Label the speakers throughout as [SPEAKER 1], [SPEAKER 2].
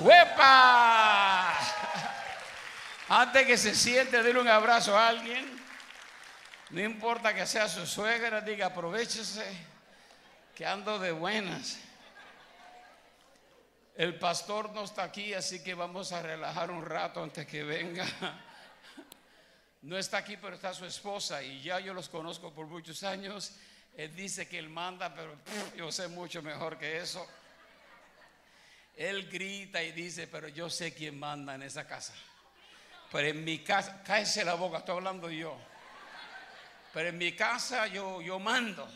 [SPEAKER 1] ¡Huepa! Antes que se siente, denle un abrazo a alguien. No importa que sea su suegra, diga aprovechese que ando de buenas. El pastor no está aquí, así que vamos a relajar un rato antes que venga. No está aquí, pero está su esposa y ya yo los conozco por muchos años. Él dice que él manda, pero yo sé mucho mejor que eso. Él grita y dice, pero yo sé quién manda en esa casa. Pero en mi casa, cállese la boca, estoy hablando yo. Pero en mi casa yo, yo mando.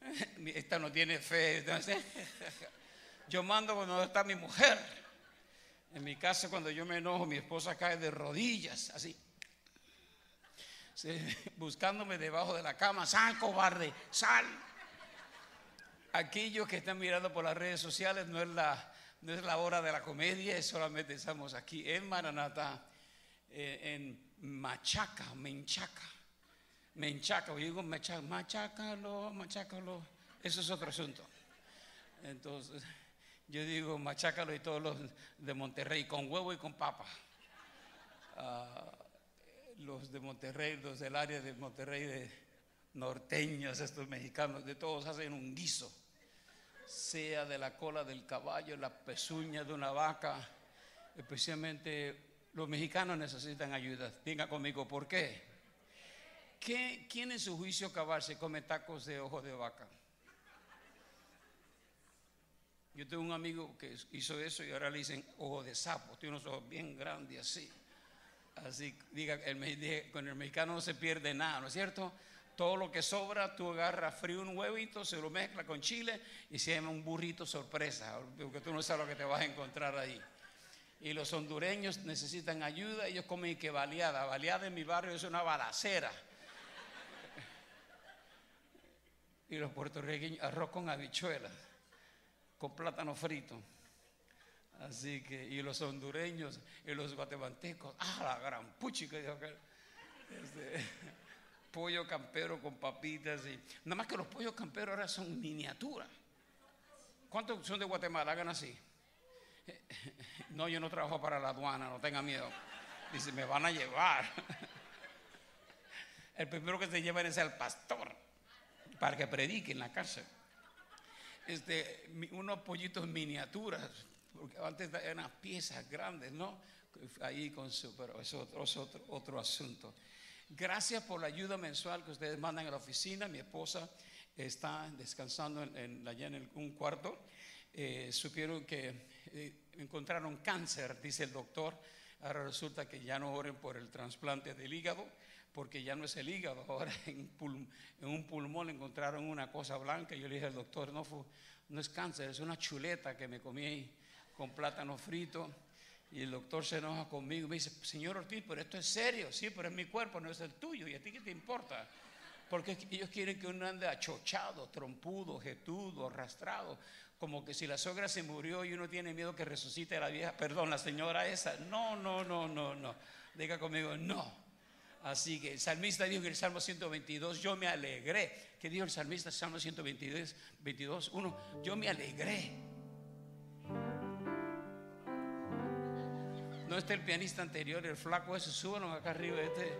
[SPEAKER 1] Esta no tiene fe. Yo mando cuando está mi mujer. En mi casa cuando yo me enojo, mi esposa cae de rodillas, así. Buscándome debajo de la cama, sal cobarde, sal. Aquellos que están mirando por las redes sociales no es la, no es la hora de la comedia, solamente estamos aquí en Maranata, eh, en Machaca, Menchaca. Menchaca, yo digo machaca, machacalo, machacalo. Eso es otro asunto. Entonces, yo digo machácalo y todos los de Monterrey, con huevo y con papa. Ah, los de Monterrey, los del área de Monterrey, de norteños, estos mexicanos, de todos hacen un guiso. Sea de la cola del caballo, la pezuña de una vaca. Especialmente los mexicanos necesitan ayuda. Diga conmigo, ¿por qué? ¿Quién en su juicio cabal se come tacos de ojo de vaca? Yo tengo un amigo que hizo eso y ahora le dicen ojo de sapo, tiene unos ojos bien grandes así. Así, diga, el, con el mexicano no se pierde nada, ¿no es cierto? Todo lo que sobra, tú agarras frío un huevito, se lo mezcla con chile y se llama un burrito sorpresa, porque tú no sabes lo que te vas a encontrar ahí. Y los hondureños necesitan ayuda, ellos comen que baleada. Baleada en mi barrio es una balacera. Y los puertorriqueños, arroz con habichuelas, con plátano frito. Así que, y los hondureños y los guatemaltecos, ah, la gran puchi que dijo que. Este, pollo campero con papitas y. Nada más que los pollos camperos ahora son miniaturas. ¿Cuántos son de Guatemala? Hagan así. No, yo no trabajo para la aduana, no tenga miedo. Dice, me van a llevar. El primero que se llevan es el pastor para que predique en la cárcel. Este, unos pollitos miniaturas, porque antes eran piezas grandes, ¿no? Ahí con su, pero es otro, otro, asunto. Gracias por la ayuda mensual que ustedes mandan a la oficina. Mi esposa está descansando en, allá en un cuarto. Eh, supieron que eh, encontraron cáncer, dice el doctor. Ahora resulta que ya no oren por el trasplante del hígado porque ya no es el hígado, ahora en, un pulmón encontraron una cosa blanca. Yo le dije al doctor, no, fue, no es cáncer, es una chuleta que me comí con plátano frito. Y el doctor se enoja conmigo y me dice, señor Ortiz, pero esto es serio, sí, pero es mi cuerpo, no es el tuyo, ¿y a ti qué te importa? Porque ellos quieren que uno ande achochado, trompudo, jetudo, arrastrado, como que si la sogra se murió y uno tiene miedo que resucite la vieja, perdón, la señora esa. No, no, no, no, no. Diga conmigo, no. Así que el salmista dijo en el Salmo 122, yo me alegré. ¿Qué dijo el salmista? Salmo 122, 22, 1, yo me alegré. No está el pianista anterior, el flaco ese, súbanlo acá arriba. Este.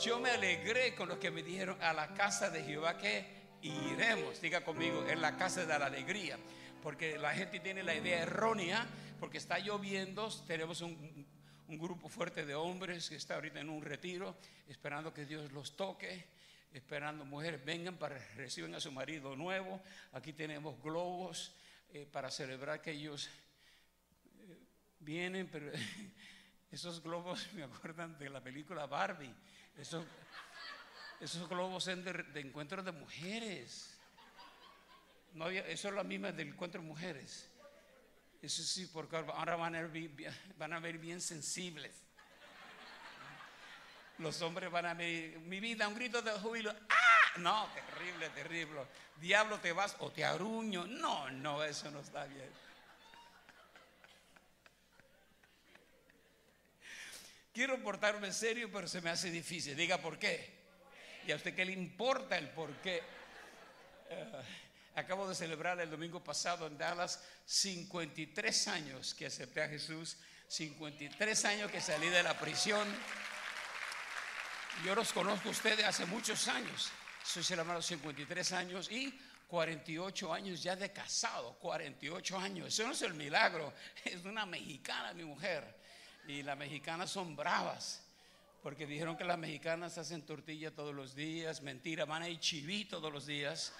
[SPEAKER 1] Yo me alegré con lo que me dijeron a la casa de Jehová que iremos. Diga conmigo, en la casa de la alegría. Porque la gente tiene la idea errónea, porque está lloviendo, tenemos un un grupo fuerte de hombres que está ahorita en un retiro, esperando que Dios los toque, esperando mujeres vengan para reciban a su marido nuevo. Aquí tenemos globos eh, para celebrar que ellos vienen, pero esos globos me acuerdan de la película Barbie. Esos, esos globos son de, encuentro de mujeres. No eso es la misma del encuentro de mujeres. Eso sí, porque ahora van a, ver, van a ver bien sensibles. Los hombres van a ver, mi vida, un grito de júbilo. ¡Ah! No, terrible, terrible. Diablo, te vas o te aruño. No, no, eso no está bien. Quiero portarme serio, pero se me hace difícil. Diga por qué. ¿Y a usted qué le importa el por qué? Eh, Acabo de celebrar el domingo pasado en Dallas 53 años que acepté a Jesús, 53 años que salí de la prisión. Yo los conozco a ustedes hace muchos años. Soy celebrado 53 años y 48 años ya de casado, 48 años. Eso no es el milagro, es una mexicana mi mujer. Y las mexicanas son bravas, porque dijeron que las mexicanas hacen tortilla todos los días, mentira, van a ir chiví todos los días.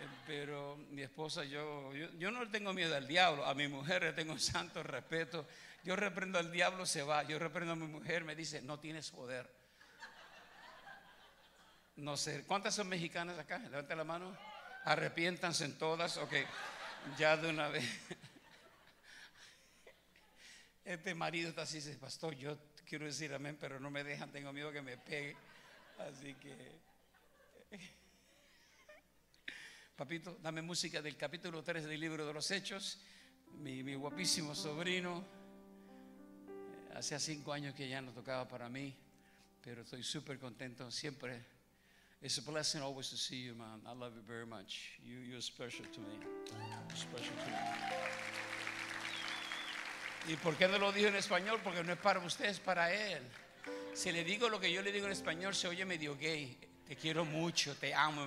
[SPEAKER 1] Eh, pero mi esposa, yo, yo, no tengo miedo al diablo, a mi mujer le tengo santo respeto. Yo reprendo al diablo, se va. Yo reprendo a mi mujer, me dice, no tienes poder. No sé, ¿cuántas son mexicanas acá? Levanta la mano. Arrepiéntanse en todas. Ok, ya de una vez. Este marido está así, dice, pastor, yo quiero decir amén, pero no me dejan, tengo miedo que me pegue. Así que, papito, dame música del capítulo 3 del libro de los Hechos. Mi, mi guapísimo sobrino, hace cinco años que ya no tocaba para mí, pero estoy súper contento siempre. It's a blessing always to see you, man. I love you very much. You, you're special to me. You're special to me. ¿Y por qué no lo digo en español? Porque no es para usted, es para él. Si le digo lo que yo le digo en español, se oye medio gay. Te quiero mucho, te amo.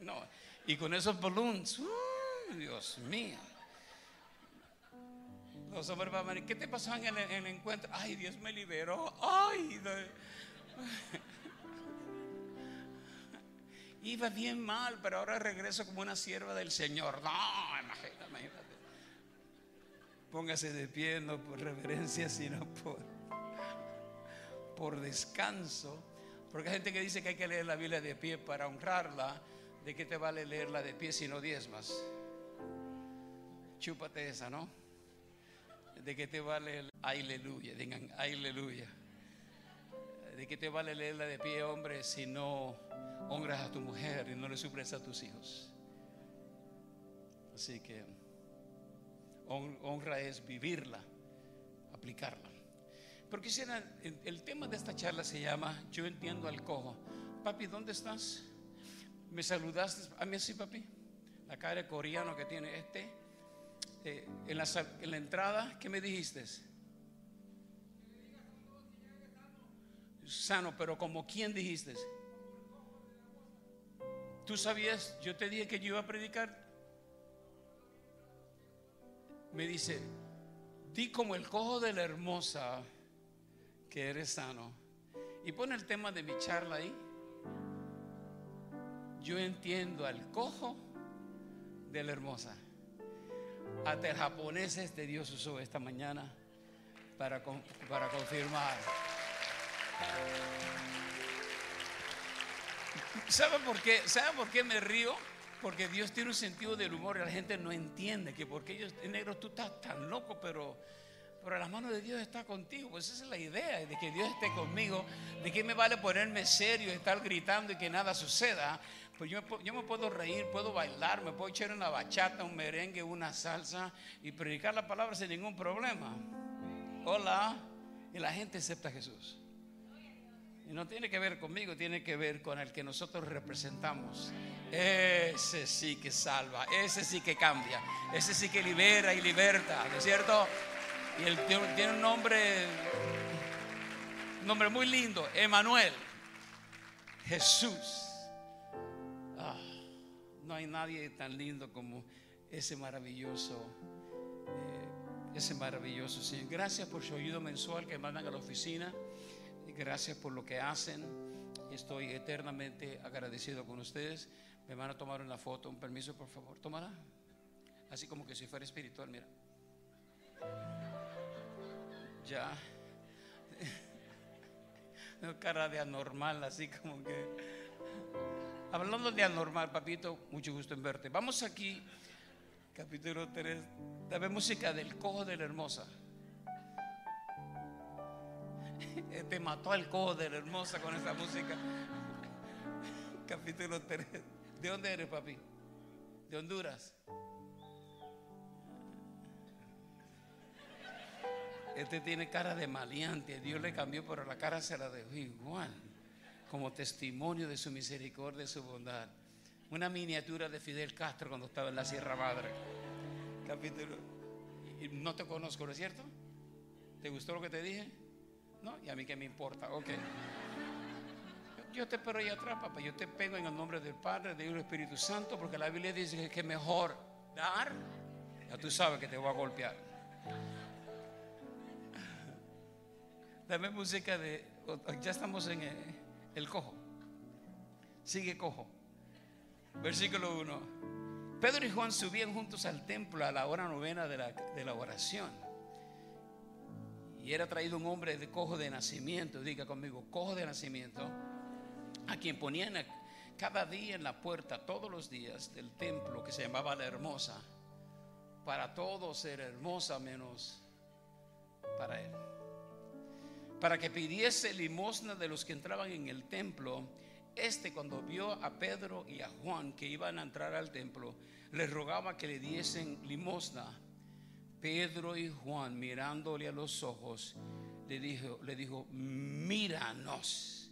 [SPEAKER 1] No. Y con esos balloons, uh, Dios mío. Los hombres van ¿qué te pasó en el, en el encuentro? Ay, Dios me liberó. Ay, Iba bien mal, pero ahora regreso como una sierva del Señor. No, imagínate, imagínate. Póngase de pie, no por reverencia, sino por, por descanso. Porque hay gente que dice que hay que leer la Biblia de pie para honrarla. ¿De qué te vale leerla de pie si no diezmas? Chúpate esa, ¿no? ¿De qué te vale el aleluya? Digan aleluya. ¿De qué te vale leerla de pie, hombre, si no honras a tu mujer y no le suples a tus hijos? Así que honra es vivirla, aplicarla. Pero quisiera, el, tema de esta charla se llama Yo entiendo al cojo. Papi, ¿dónde estás? ¿Me saludaste? A mí sí, papi. La cara de coreano que tiene este. Eh, en, la, sal- en la entrada, ¿qué me dijiste? Sano, pero como quién dijiste? ¿Tú sabías? Yo te dije que yo iba a predicar. Me dice, di como el cojo de la hermosa que eres sano. Y pone el tema de mi charla ahí. Yo entiendo al cojo de la hermosa. Hasta el japonés este Dios usó esta mañana para, para confirmar. ¿Sabe por qué? ¿Sabe por qué me río? Porque Dios tiene un sentido del humor y la gente no entiende que porque ellos negros tú estás tan loco, pero pero la mano de Dios está contigo. Pues esa es la idea, de que Dios esté conmigo. ¿De qué me vale ponerme serio, estar gritando y que nada suceda? Pues yo yo me puedo reír, puedo bailar, me puedo echar una bachata, un merengue, una salsa y predicar la palabra sin ningún problema. Hola. Y la gente acepta a Jesús. Y no tiene que ver conmigo, tiene que ver con el que nosotros representamos. Ese sí que salva, ese sí que cambia, ese sí que libera y liberta, ¿no es cierto? Y él tiene, un nombre, un nombre muy lindo, Emanuel, Jesús. Ah, no hay nadie tan lindo como ese maravilloso, eh, ese maravilloso Señor. Gracias por su ayuda mensual que mandan a la oficina. Gracias por lo que hacen. Estoy eternamente agradecido con ustedes. Me van a tomar una foto, un permiso, por favor. Tómala. Así como que si fuera espiritual, mira. Ya. No, cara de anormal, así como que. Hablando de anormal, papito, mucho gusto en verte. Vamos aquí, capítulo 3. Dame música del cojo de la hermosa. Te mató de la hermosa con esa música. Capítulo 3. ¿De dónde eres, papi? ¿De Honduras? Este tiene cara de maleante. Dios le cambió, pero la cara se la dejó igual. Como testimonio de su misericordia y su bondad. una miniatura de Fidel Castro cuando estaba en la Sierra Madre. Capítulo. No te conozco, ¿no es cierto? ¿Te gustó lo que te dije? No, y a mí que me importa, ok. Yo te espero ahí atrás, papá. Yo te pego en el nombre del Padre, del Espíritu Santo, porque la Biblia dice que es mejor dar. Ya tú sabes que te voy a golpear. Dame música de. Ya estamos en el, cojo. Sigue cojo. Versículo 1. Pedro y Juan subían juntos al templo a la hora novena de la, de la oración. Y era traído un hombre de cojo de nacimiento. Diga conmigo, cojo de nacimiento. A quien ponían cada día en la puerta, todos los días del templo que se llamaba la hermosa. Para todos era hermosa menos para él para que pidiese limosna de los que entraban en el templo. Este cuando vio a Pedro y a Juan que iban a entrar al templo, les rogaba que le diesen limosna. Pedro y Juan mirándole a los ojos, le dijo, le dijo, míranos.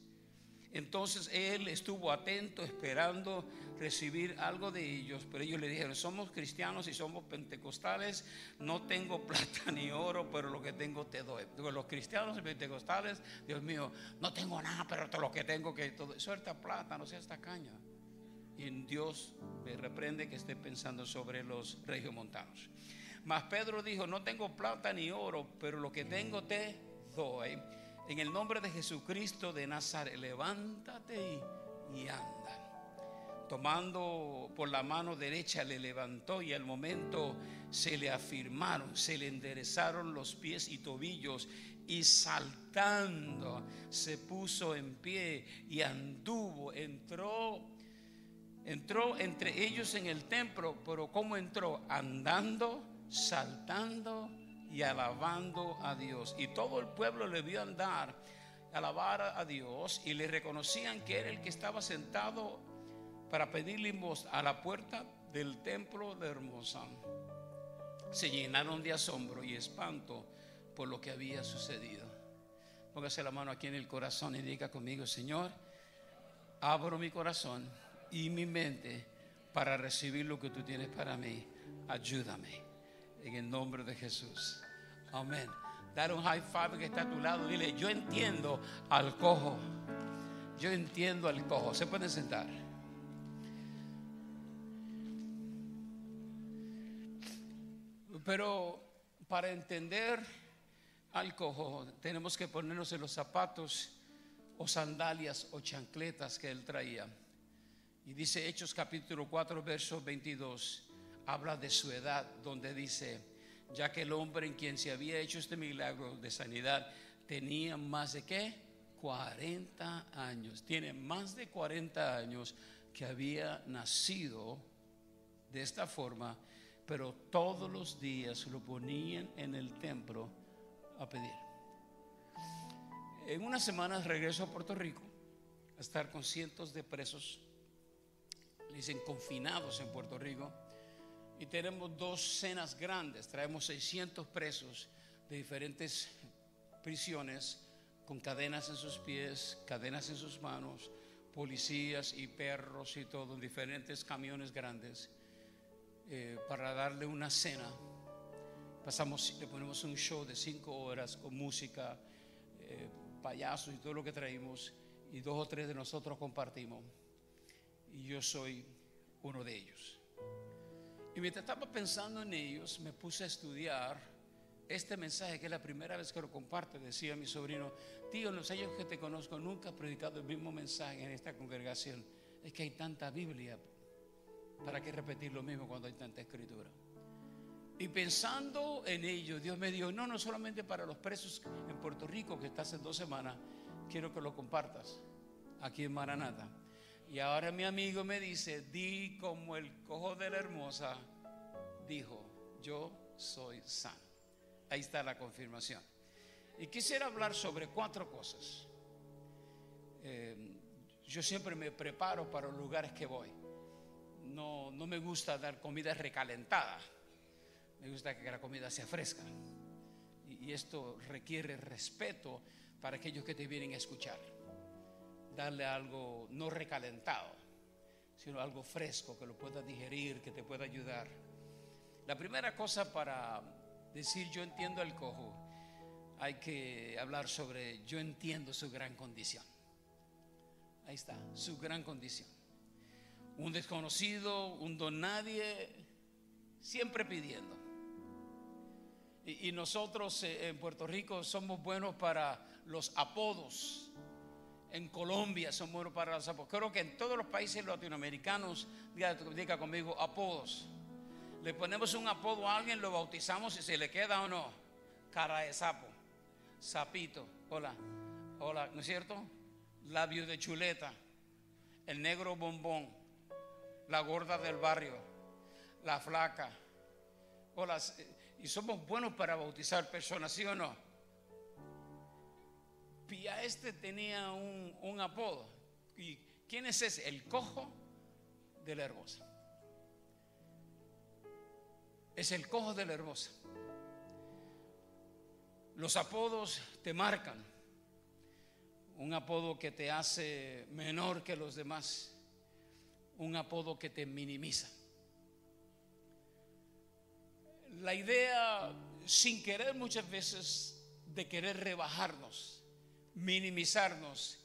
[SPEAKER 1] Entonces él estuvo atento esperando recibir algo de ellos, pero ellos le dijeron, somos cristianos y somos pentecostales, no tengo plata ni oro, pero lo que tengo te doy. Los cristianos y pentecostales, Dios mío, no tengo nada, pero todo lo que tengo que todo, suelta plata, no sea esta caña. Y Dios me reprende que esté pensando sobre los regiomontanos. Mas Pedro dijo, no tengo plata ni oro, pero lo que tengo te doy en el nombre de Jesucristo de Nazaret, levántate y, anda. Tomando por la mano derecha le levantó y al momento se le afirmaron, se le enderezaron los pies y tobillos y saltando se puso en pie y anduvo, entró, entró entre ellos en el templo, pero ¿cómo entró? Andando, saltando y alabando a Dios. Y todo el pueblo le vio andar, alabar a Dios y le reconocían que era el que estaba sentado para pedir limosna a la puerta del templo de Hermosa. Se llenaron de asombro y espanto por lo que había sucedido. Póngase la mano aquí en el corazón y diga conmigo, Señor, abro mi corazón y mi mente para recibir lo que tú tienes para mí. Ayúdame en el nombre de Jesús. Amén. Dar un high five que está a tu lado. Dile, yo entiendo al cojo. Yo entiendo al cojo. Se pueden sentar. Pero para entender al cojo tenemos que ponernos en los zapatos o sandalias o chancletas que él traía. Y dice Hechos capítulo 4, verso 22 habla de su edad, donde dice, ya que el hombre en quien se había hecho este milagro de sanidad tenía más de qué? 40 años. Tiene más de 40 años que había nacido de esta forma, pero todos los días lo ponían en el templo a pedir. En unas semanas regreso a Puerto Rico a estar con cientos de presos, dicen confinados en Puerto Rico y tenemos dos cenas grandes. Traemos 600 presos de diferentes prisiones con cadenas en sus pies, cadenas en sus manos, policías y perros y todo, en diferentes camiones grandes eh, para darle una cena. Pasamos, le ponemos un show de cinco horas con música, eh, payasos y todo lo que traímos, y dos o tres de nosotros compartimos. Y yo soy uno de ellos. Y mientras estaba pensando en ellos, me puse a estudiar este mensaje, que es la primera vez que lo comparto. Decía mi sobrino, tío, en los años que te conozco nunca he predicado el mismo mensaje en esta congregación. Es que hay tanta Biblia. ¿Para qué repetir lo mismo cuando hay tanta escritura? Y pensando en ello, Dios me dijo, no, no solamente para los presos en Puerto Rico, que está hace dos semanas, quiero que lo compartas aquí en Maranata. Y ahora mi amigo me dice, di como el cojo de la hermosa dijo, yo soy sano. Ahí está la confirmación. Y quisiera hablar sobre cuatro cosas. Eh, yo siempre me preparo para los lugares que voy. No, no me gusta dar comida recalentada. Me gusta que la comida sea fresca. Y, y esto requiere respeto para aquellos que te vienen a escuchar darle algo no recalentado, sino algo fresco que lo pueda digerir, que te pueda ayudar. La primera cosa para decir yo entiendo el cojo, hay que hablar sobre yo entiendo su gran condición. Ahí está, su gran condición. Un desconocido, un don nadie, siempre pidiendo. Y, nosotros eh, en Puerto Rico somos buenos para los apodos. En Colombia somos buenos para los apodos. Creo que en todos los países latinoamericanos, diga, conmigo, apodos. Le ponemos un apodo a alguien, lo bautizamos y se le queda o no. Cara de sapo, sapito, hola, hola, ¿no es cierto? Labio de chuleta, el negro bombón, la gorda del barrio, la flaca. Hola, y somos buenos para bautizar personas, ¿sí o no? Y a este tenía un, apodo. ¿Y quién es ese? El cojo de la hermosa. Es el cojo de la hermosa. Los apodos te marcan. Un apodo que te hace menor que los demás. Un apodo que te minimiza la idea, sin querer muchas veces, de querer rebajarnos, minimizarnos,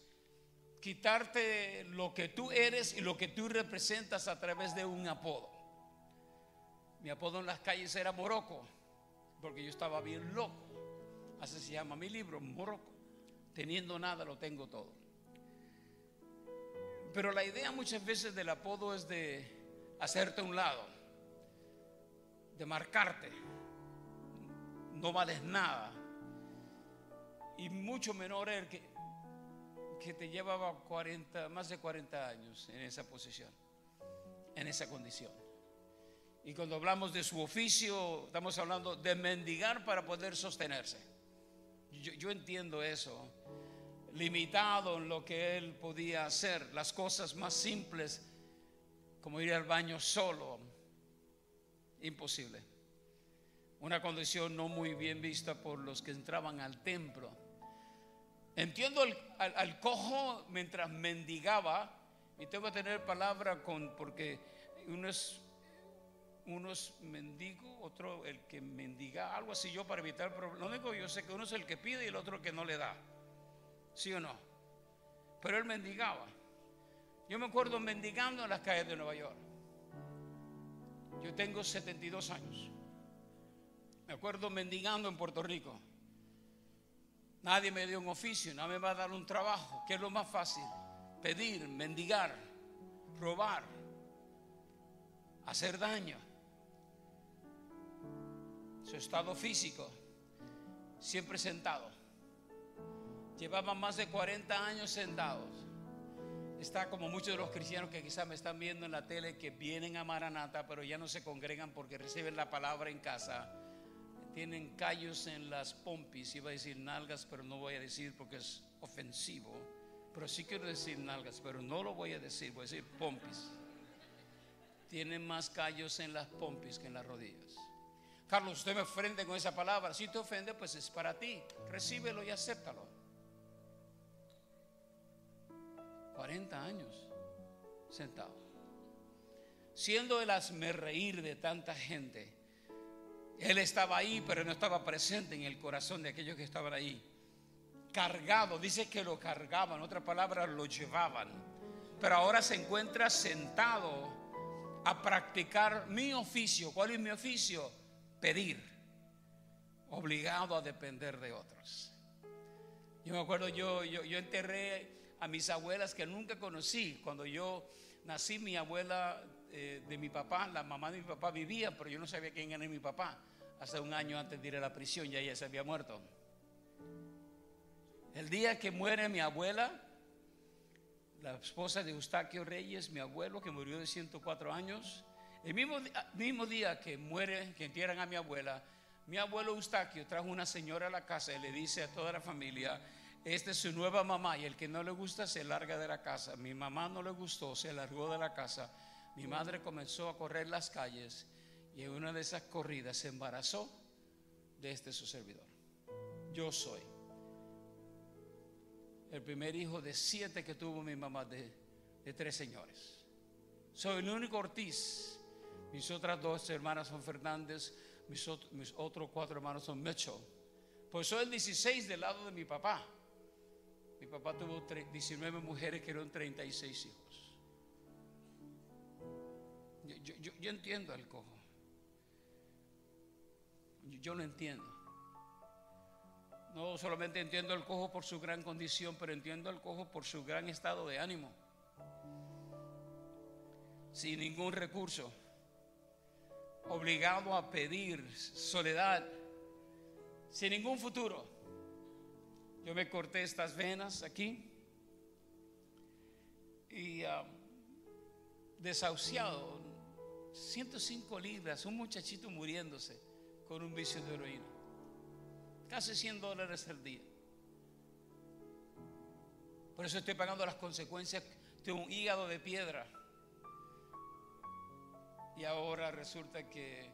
[SPEAKER 1] quitarte lo que tú eres y lo que tú representas a través de un apodo. Mi apodo en las calles era Morocco, porque yo estaba bien loco. Así se llama mi libro, Morocco. Teniendo nada, lo tengo todo. Pero la idea muchas veces del apodo es de hacerte un lado de marcarte. No vales nada. Y mucho menor el que, que te llevaba 40, más de 40 años en esa posición, en esa condición. Y cuando hablamos de su oficio, estamos hablando de mendigar para poder sostenerse. Yo, yo, entiendo eso, limitado en lo que él podía hacer, las cosas más simples, como ir al baño solo, imposible. Una condición no muy bien vista por los que entraban al templo. Entiendo al, cojo mientras mendigaba, y tengo que tener palabra con, porque uno es, uno es mendigo, otro el que mendiga, algo así yo para evitar problemas. Lo único yo sé que uno es el que pide y el otro que no le da. ¿Sí o no? Pero él mendigaba. Yo me acuerdo mendigando en las calles de Nueva York. Yo tengo 72 años. Me acuerdo mendigando en Puerto Rico. Nadie me dio un oficio, nadie me va a dar un trabajo. ¿Qué es lo más fácil? Pedir, mendigar, robar, hacer daño. Su estado físico, siempre sentado. Llevaba más de 40 años sentados está como muchos de los cristianos que quizás me están viendo en la tele que vienen a Maranata, pero ya no se congregan porque reciben la palabra en casa. Tienen callos en las pompis, iba a decir nalgas, pero no voy a decir porque es ofensivo. Pero sí quiero decir nalgas, pero no lo voy a decir, voy a decir pompis. Tienen más callos en las pompis que en las rodillas. Carlos, usted me ofende con esa palabra. Si te ofende, pues es para ti. Recíbelo y acéptalo. 40 años sentado. Siendo el asme reír de tanta gente, él estaba ahí, pero no estaba presente en el corazón de aquellos que estaban ahí. Cargado, dice que lo cargaban, otra palabra, lo llevaban. Pero ahora se encuentra sentado a practicar mi oficio. ¿Cuál es mi oficio? Pedir. Obligado a depender de otros. Yo me acuerdo, yo, yo, yo enterré a mis abuelas que nunca conocí. Cuando yo nací, mi abuela eh, de mi papá, la mamá de mi papá vivía, pero yo no sabía quién era mi papá. Hace un año antes de ir a la prisión, ya ella se había muerto. El día que muere mi abuela, la esposa de Eustaquio Reyes, mi abuelo que murió de 104 años, el mismo, mismo día que muere, que entierran a mi abuela, mi abuelo Eustaquio trajo una señora a la casa y le dice a toda la familia, esta es su nueva mamá y el que no le gusta se larga de la casa. Mi mamá no le gustó, se largó de la casa. Mi madre comenzó a correr las calles y en una de esas corridas se embarazó de este su servidor. Yo soy el primer hijo de siete que tuvo mi mamá de, tres señores. Soy el único Ortiz. Mis otras dos hermanas son Fernández, mis, mis otros cuatro hermanos son Mitchell. Pues soy el 16 del lado de mi papá. Mi papá tuvo 19 mujeres que eran 36 hijos. Yo, entiendo al cojo. Yo lo entiendo. No solamente entiendo al cojo por su gran condición, pero entiendo al cojo por su gran estado de ánimo. Sin ningún recurso. Obligado a pedir soledad. Sin ningún futuro. Yo me corté estas venas aquí. Y um, desahuciado. 105 libras. Un muchachito muriéndose con un vicio de heroína. Casi 100 dólares al día. Por eso estoy pagando las consecuencias de un hígado de piedra. Y ahora resulta que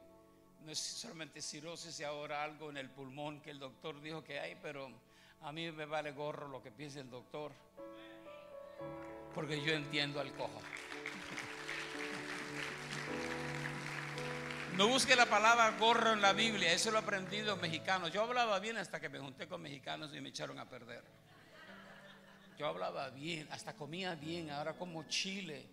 [SPEAKER 1] no es solamente cirrosis y ahora algo en el pulmón que el doctor dijo que hay, pero a mí me vale gorro lo que piense el doctor. Porque yo entiendo al cojo. No busque la palabra gorro en la Biblia, eso lo he aprendido mexicanos. Yo hablaba bien hasta que me junté con mexicanos y me echaron a perder. Yo hablaba bien, hasta comía bien, ahora como chile.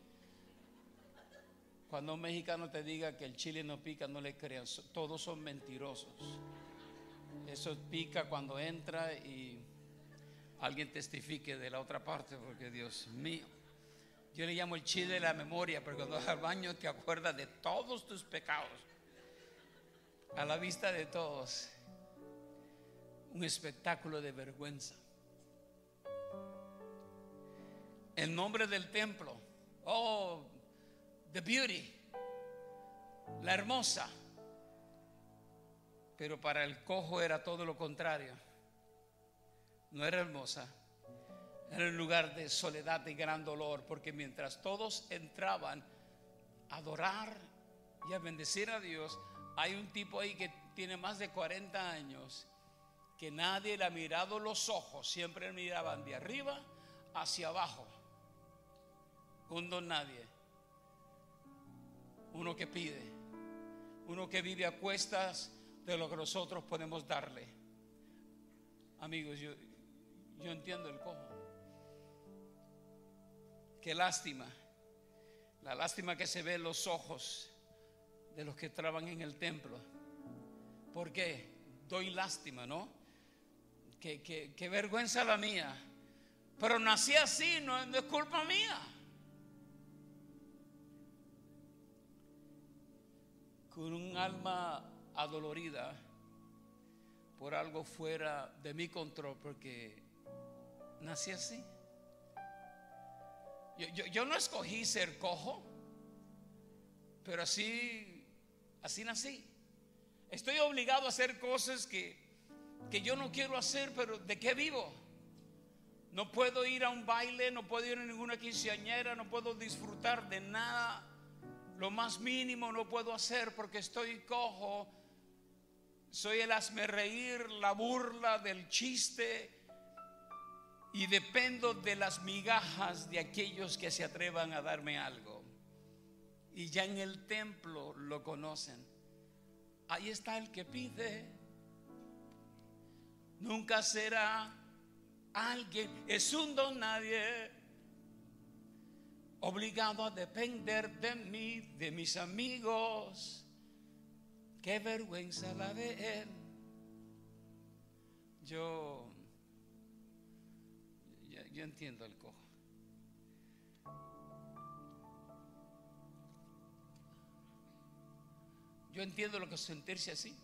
[SPEAKER 1] Cuando un mexicano te diga que el chile no pica, no le crean, todos son mentirosos. Eso pica cuando entra y alguien testifique de la otra parte, porque Dios mío. Yo le llamo el chile de la memoria, porque cuando vas al baño te acuerdas de todos tus pecados a la vista de todos un espectáculo de vergüenza. El nombre del templo, oh, the beauty, la hermosa. Pero para el cojo era todo lo contrario. No era hermosa, era un lugar de soledad y gran dolor, porque mientras todos entraban a adorar y a bendecir a Dios, hay un tipo ahí que tiene más de 40 años que nadie le ha mirado los ojos, siempre miraban de arriba hacia abajo. Un don nadie. Uno que pide, uno que vive a cuestas de lo que nosotros podemos darle. Amigos, yo, yo entiendo el cómo. Qué lástima. La lástima que se ve en los ojos de los que trabajan en el templo. porque Doy lástima, ¿no? Que, vergüenza la mía. Pero nací así, no, es culpa mía. Con un alma adolorida por algo fuera de mi control, porque nací así. yo no escogí ser cojo, pero así Así nací. Estoy obligado a hacer cosas que, que yo no quiero hacer, pero ¿de qué vivo? No puedo ir a un baile, no puedo ir a ninguna quinceañera, no puedo disfrutar de nada. Lo más mínimo no puedo hacer porque estoy cojo. Soy el hazme reír, la burla del chiste y dependo de las migajas de aquellos que se atrevan a darme algo y ya en el templo lo conocen. Ahí está el que pide. Nunca será alguien, es un don nadie, obligado a depender de mí, de mis amigos. Qué vergüenza la de él. Yo, yo, entiendo el Yo entiendo lo que es sentirse así.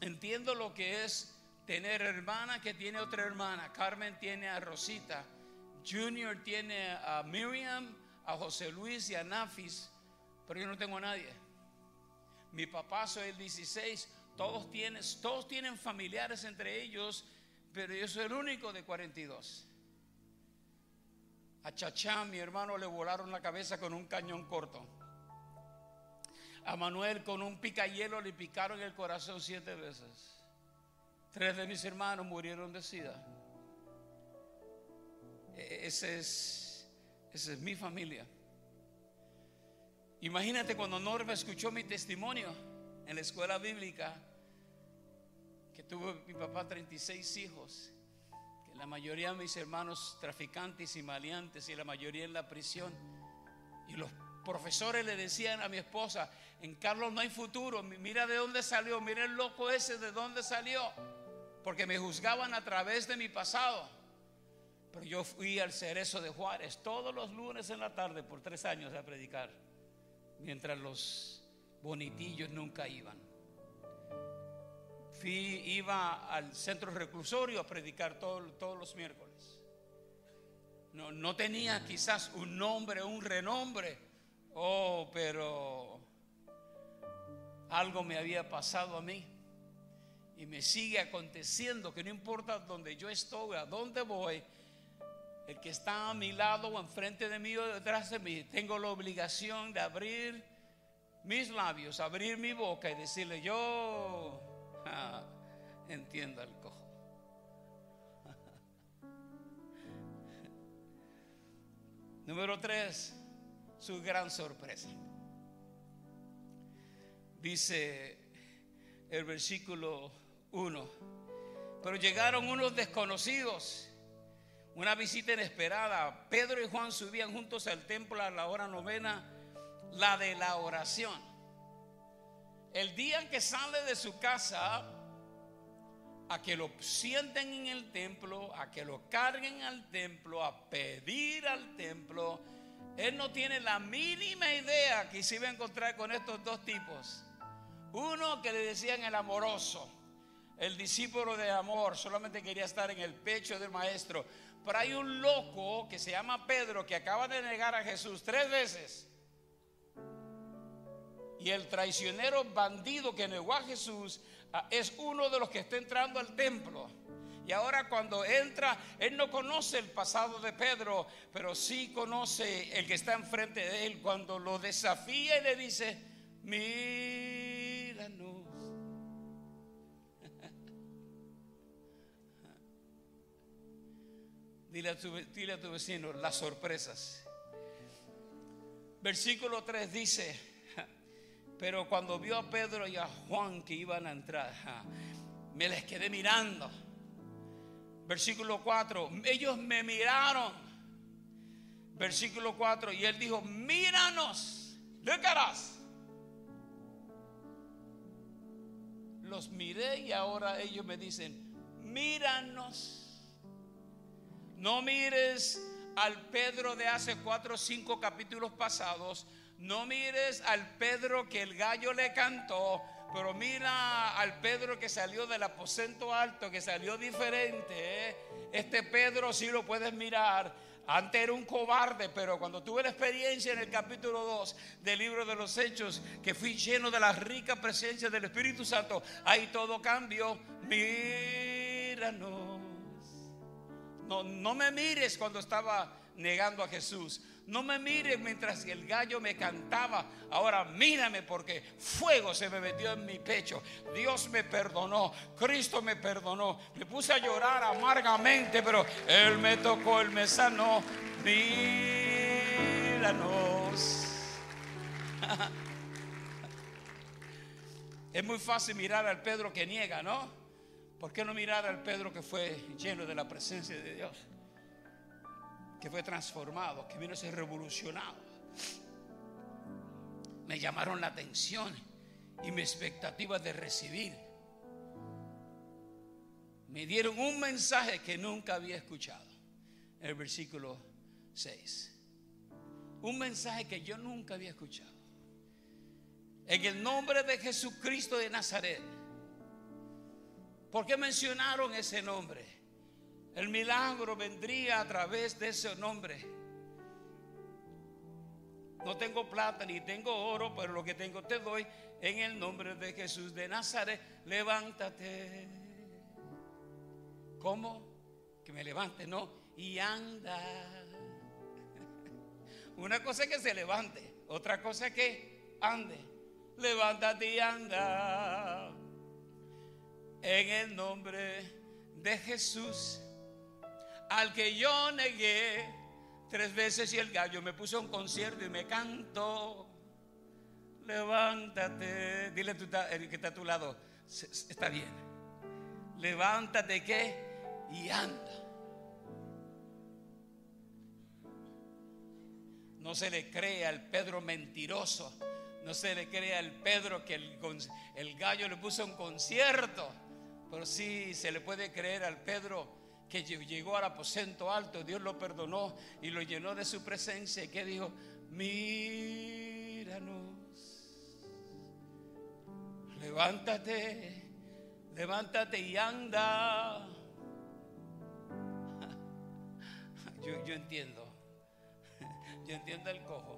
[SPEAKER 1] Entiendo lo que es tener hermana que tiene otra hermana. Carmen tiene a Rosita. Junior tiene a Miriam, a José Luis y a Nafis. Pero yo no tengo a nadie. Mi papá soy el 16. Todos tienen, todos tienen familiares entre ellos. Pero yo soy el único de 42. A Chachá, mi hermano, le volaron la cabeza con un cañón corto. A Manuel con un picayelo le picaron el corazón siete veces. Tres de mis hermanos murieron de sida. E, ese es, esa es mi familia. Imagínate cuando Norma escuchó mi testimonio en la escuela bíblica, que tuvo mi papá 36 hijos, que la mayoría de mis hermanos traficantes y maleantes y la mayoría en la prisión. Y los profesores le decían a mi esposa, en Carlos no hay futuro, mira de dónde salió, mira el loco ese de dónde salió, porque me juzgaban a través de mi pasado. Pero yo fui al cerezo de Juárez todos los lunes en la tarde por tres años a predicar, mientras los bonitillos nunca iban. Fui, iba al centro reclusorio a predicar todos los miércoles. No, no tenía quizás un nombre, un renombre, oh, pero algo me había pasado a mí y me sigue aconteciendo que no importa dónde yo estoy, a dónde voy, el que está a mi lado o enfrente de mí o detrás de mí, tengo la obligación de abrir mis labios, abrir mi boca y decirle, yo entiendo el cojo. Número tres, su gran sorpresa. Dice el versículo 1, pero llegaron unos desconocidos una visita inesperada. Pedro y Juan subían juntos al templo a la hora novena, la de la oración. El día en que sale de su casa, a que lo sienten en el templo, a que lo carguen al templo, a pedir al templo, él no tiene la mínima idea que se iba a encontrar con estos dos tipos. Uno que le decían el amoroso, el discípulo de amor, solamente quería estar en el pecho del maestro. Pero hay un loco que se llama Pedro que acaba de negar a Jesús tres veces. Y el traicionero bandido que negó a Jesús ah, es uno de los que está entrando al templo. Y ahora cuando entra, él no conoce el pasado de Pedro, pero sí conoce el que está enfrente de él. Cuando lo desafía y le dice, míranos. Dile a, tu, dile a tu vecino las sorpresas. Versículo 3 dice, pero cuando vio a Pedro y a Juan que iban a entrar, me les quedé mirando. Versículo 4, ellos me miraron. Versículo 4, y él dijo, míranos, look Los miré y ahora ellos me dicen, míranos. No mires al Pedro de hace cuatro o cinco capítulos pasados. No mires al Pedro que el gallo le cantó. Pero mira al Pedro que salió del aposento alto, que salió diferente. ¿eh? Este Pedro sí lo puedes mirar. Antes era un cobarde, pero cuando tuve la experiencia en el capítulo 2 del libro de los Hechos, que fui lleno de la rica presencia del Espíritu Santo, ahí todo cambió. Míranos. No, no me mires cuando estaba negando a Jesús. No me mires mientras el gallo me cantaba. Ahora mírame porque fuego se me metió en mi pecho. Dios me perdonó. Cristo me perdonó. Me puse a llorar amargamente, pero Él me tocó, Él me sanó. Míranos. Es muy fácil mirar al Pedro que niega, ¿no? ¿Por qué no mirar al Pedro que fue lleno de la presencia de Dios? Que fue transformado, que vino a ser revolucionado. Me llamaron la atención y mi expectativa de recibir. Me dieron un mensaje que nunca había escuchado. El versículo 6. Un mensaje que yo nunca había escuchado. En el nombre de Jesucristo de Nazaret ¿Por qué mencionaron ese nombre? El milagro vendría a través de ese nombre. No tengo plata ni tengo oro, pero lo que tengo te doy en el nombre de Jesús de Nazaret. Levántate. ¿Cómo? Que me levante, no. Y anda. Una cosa es que se levante, otra cosa es que ande. Levántate y anda en el nombre de Jesús, al que yo negué tres veces y el gallo me puso un concierto y me cantó. levántate. Dile tú, que está a tu lado, está bien. Levántate qué y anda. No se le cree al Pedro mentiroso. No se le cree al Pedro que el, el gallo le puso un concierto. Pero sí se le puede creer al Pedro que llegó al aposento alto, Dios lo perdonó y lo llenó de su presencia y que dijo, míranos, levántate, levántate y anda. Yo, yo entiendo, yo entiendo el cojo.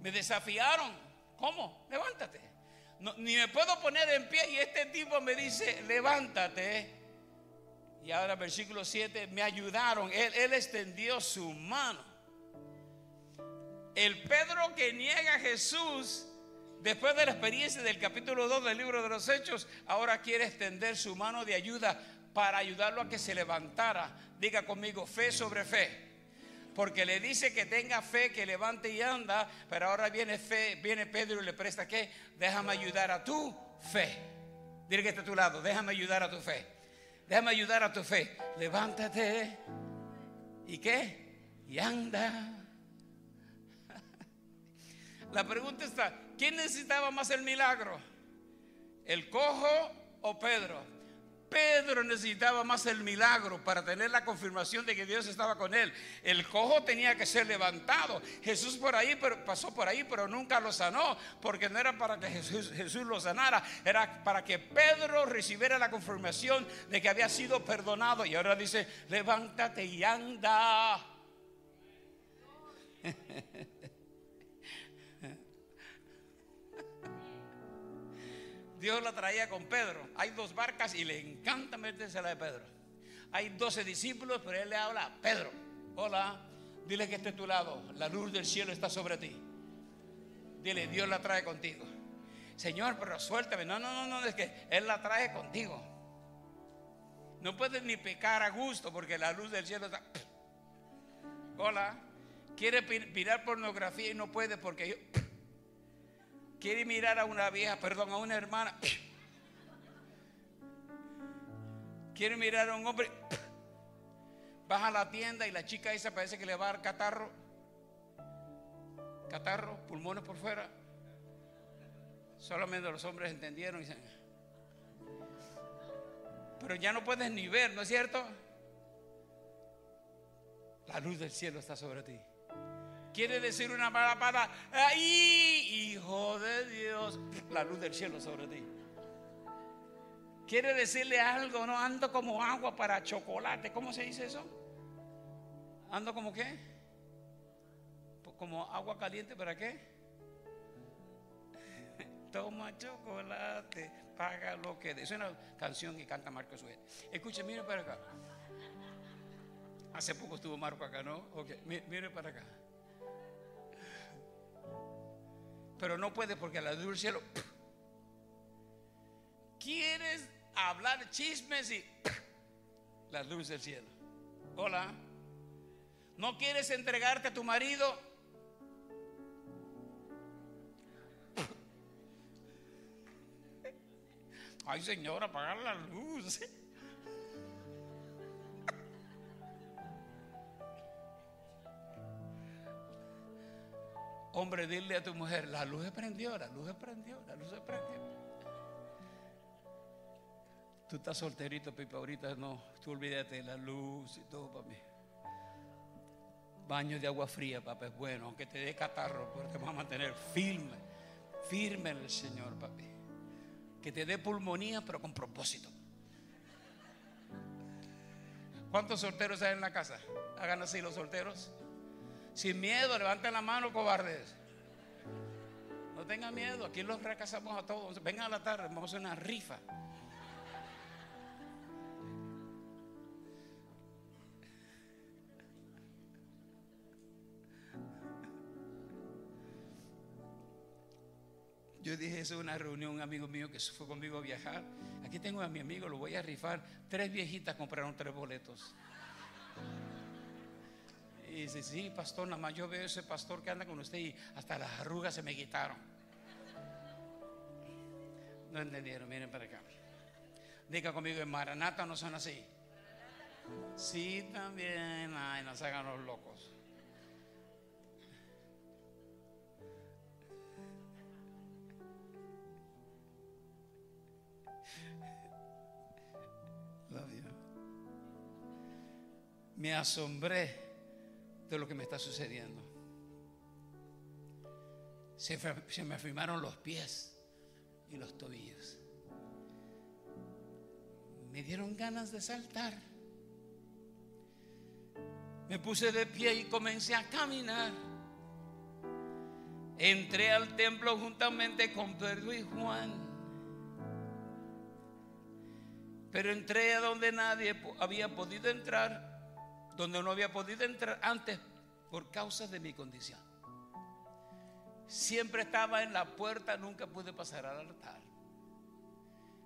[SPEAKER 1] Me desafiaron, ¿cómo? Levántate. ni me puedo poner en pie y este tipo me dice, levántate. Y ahora versículo 7, me ayudaron. Él, él extendió su mano. El Pedro que niega a Jesús, después de la experiencia del capítulo 2 del libro de los Hechos, ahora quiere extender su mano de ayuda para ayudarlo a que se levantara. Diga conmigo, fe sobre fe. Porque le dice que tenga fe, que levante y anda, pero ahora viene fe, viene Pedro y le presta que déjame ayudar a tu fe. Dile que está a tu lado, déjame ayudar a tu fe. Déjame ayudar a tu fe. Levántate. ¿Y qué? Y anda. La pregunta está, ¿quién necesitaba más el milagro? ¿El cojo o Pedro? Pedro necesitaba más el milagro para tener la confirmación de que Dios estaba con él. El cojo tenía que ser levantado. Jesús por ahí pasó por ahí, pero nunca lo sanó, porque no era para que Jesús, Jesús lo sanara, era para que Pedro recibiera la confirmación de que había sido perdonado. Y ahora dice, levántate y anda. Dios la traía con Pedro. Hay dos barcas y le encanta meterse la de Pedro. Hay doce discípulos, pero él le habla a Pedro. Hola, dile que esté a tu lado. La luz del cielo está sobre ti. Dile, Dios la trae contigo. Señor, pero suéltame. No, no, no, no, es que Él la trae contigo. No puedes ni pecar a gusto porque la luz del cielo está. Hola, quiere mirar pornografía y no puede porque yo quiere mirar a una vieja, perdón, a una hermana, quiere mirar a un hombre, baja a la tienda y la chica esa parece que le va a dar catarro, catarro, pulmones por fuera. Solamente los hombres entendieron y dicen, pero ya no puedes ni ver, ¿no es cierto? La luz del cielo está sobre ti. Quiere decir una palabra, ¡ay, hijo de Dios! La luz del cielo sobre ti. Quiere decirle algo, no ando como agua para chocolate. ¿Cómo se dice eso? ¿Ando como qué? Como agua caliente para qué? Toma chocolate, paga lo que Es una canción que canta Marco Suárez. Escuche, mire para acá. Hace poco estuvo Marco acá, ¿no? Ok, mire para acá. Pero no puede porque la luz del cielo. ¿Quieres hablar chismes y la luz del cielo? Hola. ¿No quieres entregarte a tu marido? Ay, señora, apagar la luz. Hombre, dile a tu mujer, la luz se prendió, la luz se prendió, la luz se prendió. Tú estás solterito, Pipa, ahorita no, tú olvídate de la luz y todo para mí. Baño de agua fría, papá, es bueno, aunque te dé catarro, pero te va a mantener firme, firme en el Señor, papi. Que te dé pulmonía, pero con propósito. ¿Cuántos solteros hay en la casa? Hagan así los solteros. Sin miedo, levanten la mano, cobardes. No tengan miedo, aquí los recasamos a todos. Vengan a la tarde, vamos a hacer una rifa. Yo dije eso en una reunión, un amigo mío que fue conmigo a viajar. Aquí tengo a mi amigo, lo voy a rifar. Tres viejitas compraron tres boletos. Y dice, sí, pastor, nada más yo veo ese pastor que anda con usted y hasta las arrugas se me quitaron. No entendieron, miren para acá. Diga conmigo, en Maranata no son así. Sí, también. Ay, no se hagan los locos. Me asombré de lo que me está sucediendo. Se, se me afirmaron los pies y los tobillos. Me dieron ganas de saltar. Me puse de pie y comencé a caminar. Entré al templo juntamente con Pedro y Juan. Pero entré a donde nadie había podido entrar, donde no había podido entrar antes por causa de mi condición. Siempre estaba en la puerta, nunca pude pasar al altar.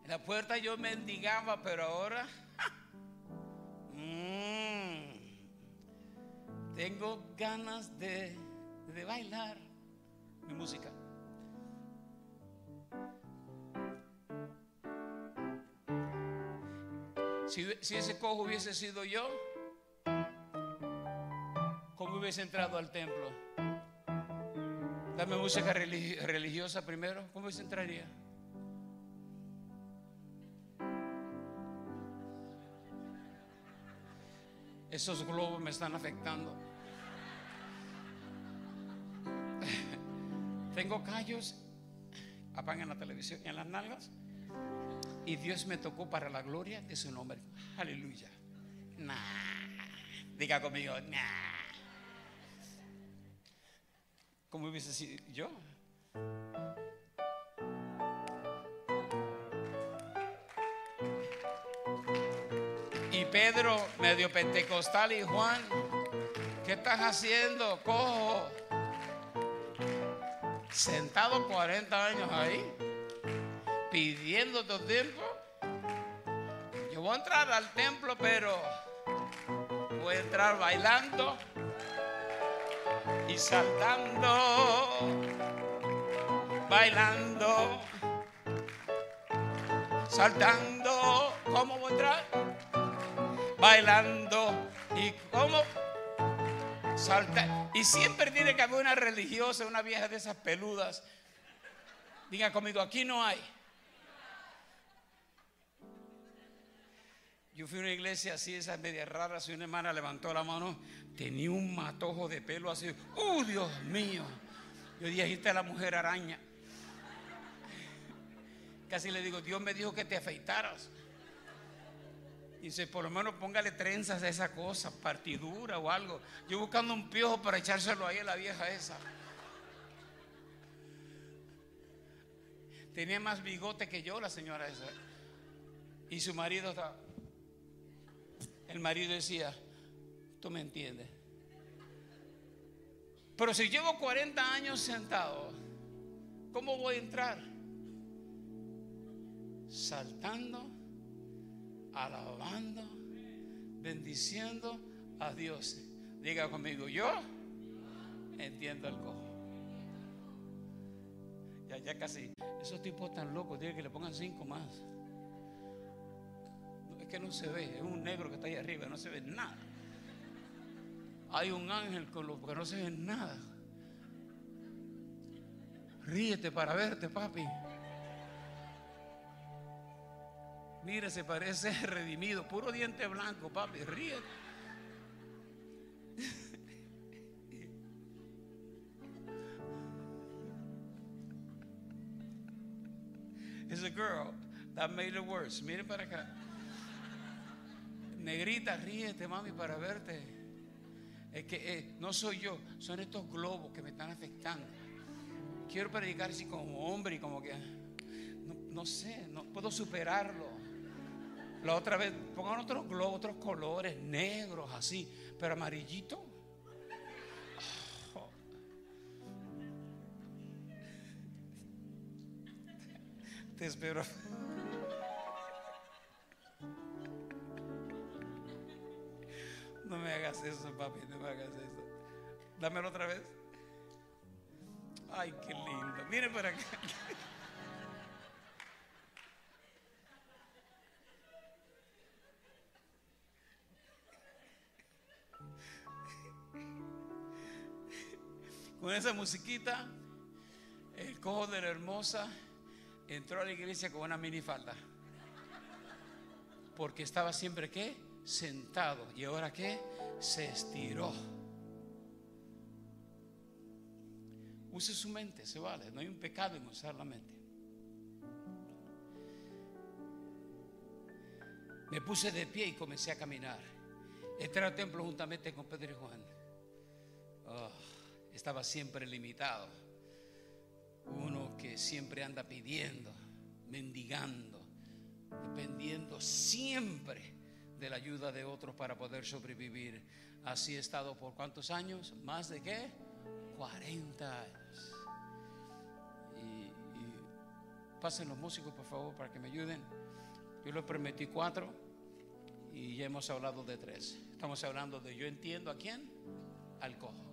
[SPEAKER 1] En la puerta yo mendigaba, pero ahora mm, tengo ganas de, de bailar mi música. Si, si, ese cojo hubiese sido yo, ¿cómo hubiese entrado al templo? Dame música religiosa primero. ¿Cómo se entraría? Esos globos me están afectando. Tengo callos, apagan la televisión en las nalgas. Y Dios me tocó para la gloria de su nombre. Aleluya. Diga conmigo, nah. ¿Cómo hubiese sido yo? Y Pedro, medio pentecostal, y Juan, ¿qué estás haciendo? Cojo. Sentado 40 años ahí, pidiendo todo tiempo. Yo voy a entrar al templo, pero voy a entrar bailando y saltando, bailando, saltando. ¿Cómo voy a entrar? Bailando y cómo salta. Y siempre tiene que haber una religiosa, una vieja de esas peludas. Diga conmigo, aquí no hay. Yo fui a una iglesia así, esas medias raras, y una hermana levantó la mano, tenía un matojo de pelo así. ¡Uh, Dios mío! Yo dije, ahí está la mujer araña. Casi le digo, Dios me dijo que te afeitaras. Y dice, por lo menos póngale trenzas a esa cosa, partidura o algo. Yo buscando un piojo para echárselo ahí a la vieja esa. Tenía más bigote que yo la señora esa. Y su marido estaba... El marido decía, tú me entiendes. Pero si llevo 40 años sentado, ¿cómo voy a entrar? Saltando, alabando, bendiciendo a Dios. Diga conmigo, yo entiendo el cojo. Ya, ya casi. Esos tipos tan locos, tienen que le pongan cinco más que no se ve, es un negro que está ahí arriba, no se ve nada. Hay un ángel con lo que no se ve nada. Ríete para verte, papi. Mire, se parece redimido, puro diente blanco, papi, ríete. It's a girl that made it worse. Mire para acá. Negrita, ríete, mami, para verte. Es que eh, no soy yo, son estos globos que me están afectando. Quiero predicar así como hombre y como que no, sé, no puedo superarlo. La otra vez, pongan otros globos, otros colores, negros, así, pero amarillito. Te espero. No me hagas eso, papi, no me hagas eso. Dámelo otra vez. Ay, qué lindo. Mire para acá. Con esa musiquita, el cojo de la hermosa entró a la iglesia con una minifalda. Porque estaba siempre, ¿qué? Sentado. Y ahora qué? Se estiró. Use su mente, se vale. No hay un pecado en usar la mente. Me puse de pie y comencé a caminar. Entré al templo juntamente con Pedro y Juan. Oh, estaba siempre limitado. Uno que siempre anda pidiendo, mendigando, dependiendo siempre de la ayuda de otros para poder sobrevivir. Así he estado por cuántos años? Más de qué? 40 años. Y, pasen los músicos, por favor, para que me ayuden. Yo les prometí cuatro y ya hemos hablado de tres. Estamos hablando de yo entiendo a quién, al cojo.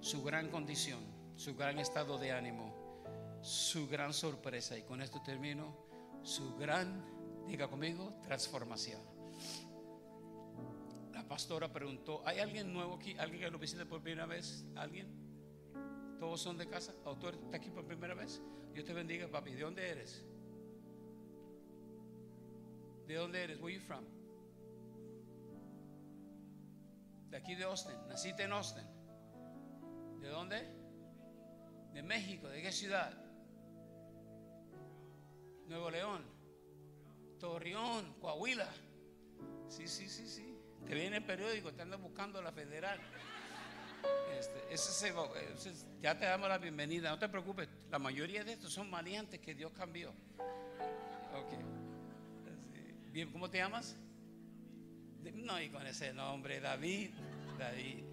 [SPEAKER 1] Su gran condición, su gran estado de ánimo, su gran sorpresa. Y con esto termino, su gran, diga conmigo, transformación. Pastora preguntó, ¿hay alguien nuevo aquí? ¿Alguien que lo visite por primera vez? ¿Alguien? ¿Todos son de casa? ¿Autor está aquí por primera vez? Dios te bendiga, papi. ¿De dónde eres? ¿De dónde eres? Where you from? De aquí de Austin. Naciste en Austin. ¿De dónde? De México. ¿De qué ciudad? Nuevo León. Torreón, Coahuila. Sí, sí, sí, sí. Te viene el periódico, te andan buscando la federal. Este, ya te damos la bienvenida, no te preocupes. La mayoría de estos son maleantes que Dios cambió. Ok. Bien, ¿cómo te llamas? No, y con ese nombre, David. David.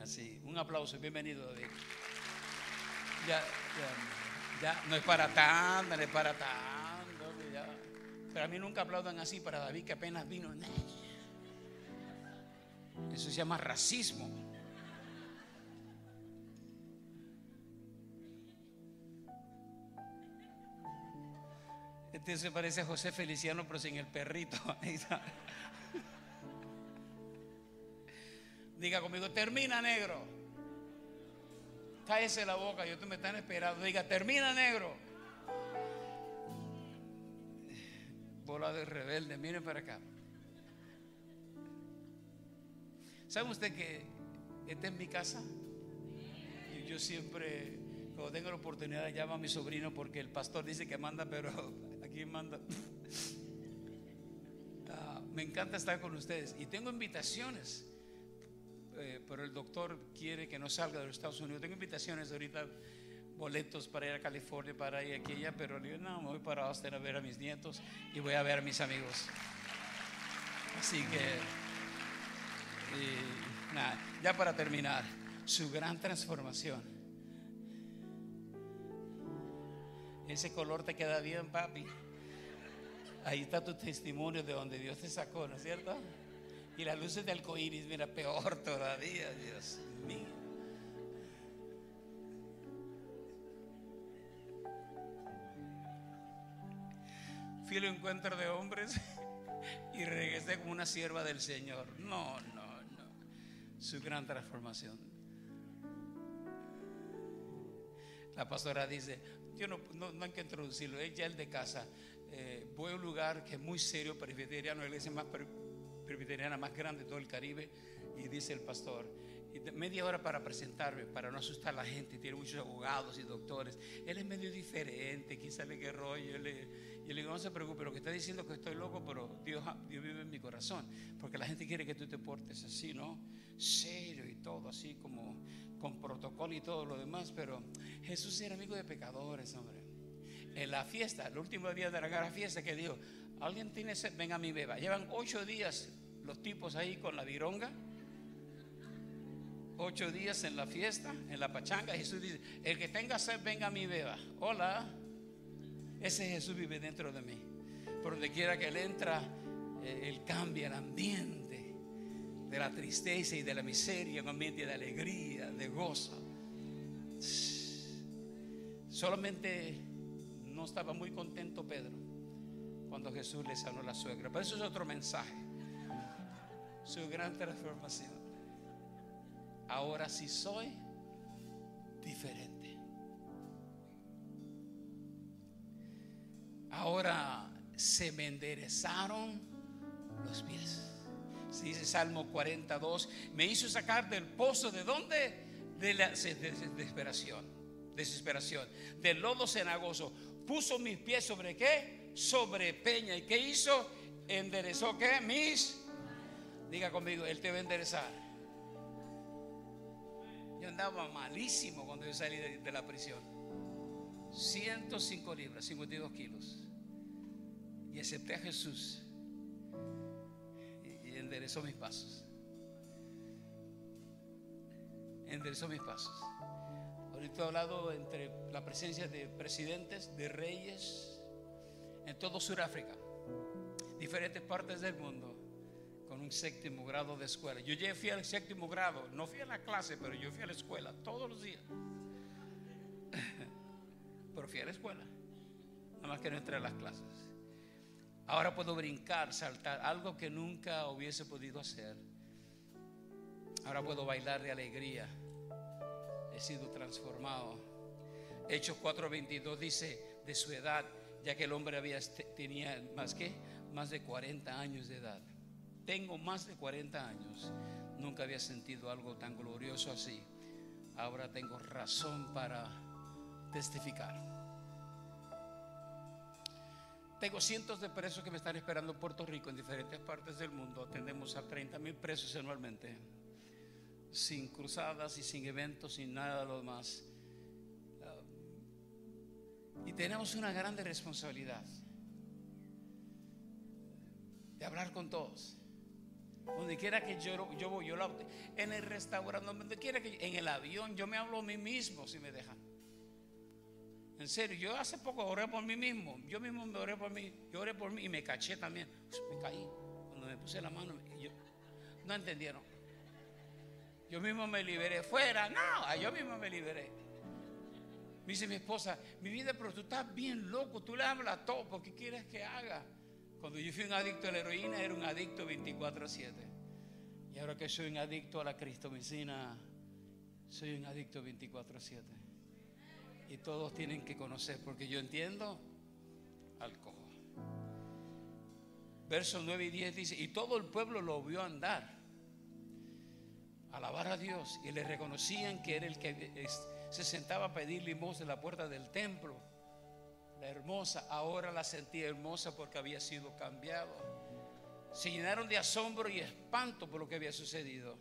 [SPEAKER 1] Así, un aplauso, bienvenido, David. Ya, ya, ya, no es para tanto, no es para tanto. Pero a mí nunca aplaudan así para David que apenas vino. Eso se llama racismo. Este se parece a José Feliciano, pero sin el perrito. Diga conmigo, termina negro. Cállese la boca, yo te me están esperando. Diga, termina negro. Bola de rebelde, miren para acá. ¿Sabe usted que esta es mi casa? Y yo siempre, cuando tengo la oportunidad, llamo a mi sobrino porque el pastor dice que manda, pero manda. Ah, me encanta estar con ustedes y tengo invitaciones, eh, pero el doctor quiere que no salga de los Estados Unidos. Tengo invitaciones ahorita, boletos para ir a California, para ir aquí allá, pero yo no, me voy para Austin a ver a mis nietos y voy a ver a mis amigos. Así que, ya para terminar, su gran transformación. Ese color te queda bien, papi. Ahí está tu testimonio de donde Dios te sacó, ¿no es cierto? Y las luces de arcoíris, mira, peor todavía, Dios mío. Fui al encuentro de hombres y regresé como una sierva del Señor. No, no. Su gran transformación. La pastora dice, yo no, no, hay que introducirlo, es ya el de casa. Eh, voy a un lugar que es muy serio, presbiteriano, la iglesia más presbiteriana más grande de todo el Caribe, y dice el pastor, media hora para presentarme, para no asustar a la gente, tiene muchos abogados y doctores, él es medio diferente, quién sabe qué rollo, yo le, yo le digo, no se preocupe, lo que está diciendo es que estoy loco, pero Dios, Dios vive en mi corazón, porque la gente quiere que tú te portes así, ¿no? Serio y todo, así como con protocolo y todo lo demás, pero Jesús era amigo de pecadores, hombre en la fiesta, el último día de la gran fiesta, que dijo, alguien tiene sed, venga mi beba. Llevan ocho días los tipos ahí con la vironga. Ocho días en la fiesta, en la pachanga. Jesús dice, el que tenga sed, venga a mi beba. Hola. Ese Jesús vive dentro de mí. Por donde quiera que él entra, eh, él cambia el ambiente de la tristeza y de la miseria, un ambiente de alegría, de gozo. Solamente no estaba muy contento Pedro cuando Jesús le sanó la suegra. Pero eso es otro mensaje. Su gran transformación. Ahora sí soy diferente. Ahora se me enderezaron los pies. dice Salmo 42, me hizo sacar del pozo de dónde? De la desesperación, desesperación, del lodo cenagoso. Puso mis pies sobre qué? Sobre peña. ¿Y qué hizo? Enderezó qué? Mis. Diga conmigo, Él te va a enderezar. Yo andaba malísimo cuando yo salí de la prisión. 105 libras, 52 kilos. Y acepté a Jesús enderezó mis pasos. Enderezó mis pasos. Ahorita he hablado entre la presencia de presidentes, de reyes, en todo Sudáfrica, diferentes partes del mundo, con un séptimo grado de escuela. Yo ya fui al séptimo grado, no fui a la clase, pero yo fui a la escuela todos los días. pero fui a la escuela, nada más que no entré a las clases. Ahora puedo brincar, saltar, algo que nunca hubiese podido hacer. Ahora puedo bailar de alegría. He sido transformado. Hechos 4:22 dice de su edad, ya que el hombre había, tenía más que más de 40 años de edad. Tengo más de 40 años. Nunca había sentido algo tan glorioso así. Ahora tengo razón para testificar. Tengo cientos de presos que me están esperando en Puerto Rico, en diferentes partes del mundo. Atendemos a 30 mil presos anualmente, sin cruzadas y sin eventos, sin nada de lo demás. y tenemos una grande responsabilidad de hablar con todos. Donde quiera que yo, yo voy, yo en el restaurante, donde quiera que en el avión, yo me hablo a mí mismo si me dejan. En serio, yo hace poco oré por mí mismo. Yo mismo me oré por mí. Yo oré por mí y me caché también. me caí. Cuando me puse la mano, no entendieron. Yo mismo me liberé. Fuera, no, yo mismo me liberé. Me dice mi esposa, mi vida, pero tú estás bien loco. Tú le hablas todo. ¿Por qué quieres que haga? Cuando yo fui un adicto a la heroína, era un adicto 24-7. Y ahora que soy un adicto a la cristomicina, soy un adicto 24-7 y todos tienen que conocer, porque yo entiendo al cojo. Versos 9 y 10 dice, y todo el pueblo lo vio andar, alabar a Dios, y le reconocían que era el que se sentaba a pedir limosna en la puerta del templo. La hermosa, ahora la sentía hermosa porque había sido cambiado. Se llenaron de asombro y espanto por lo que había sucedido.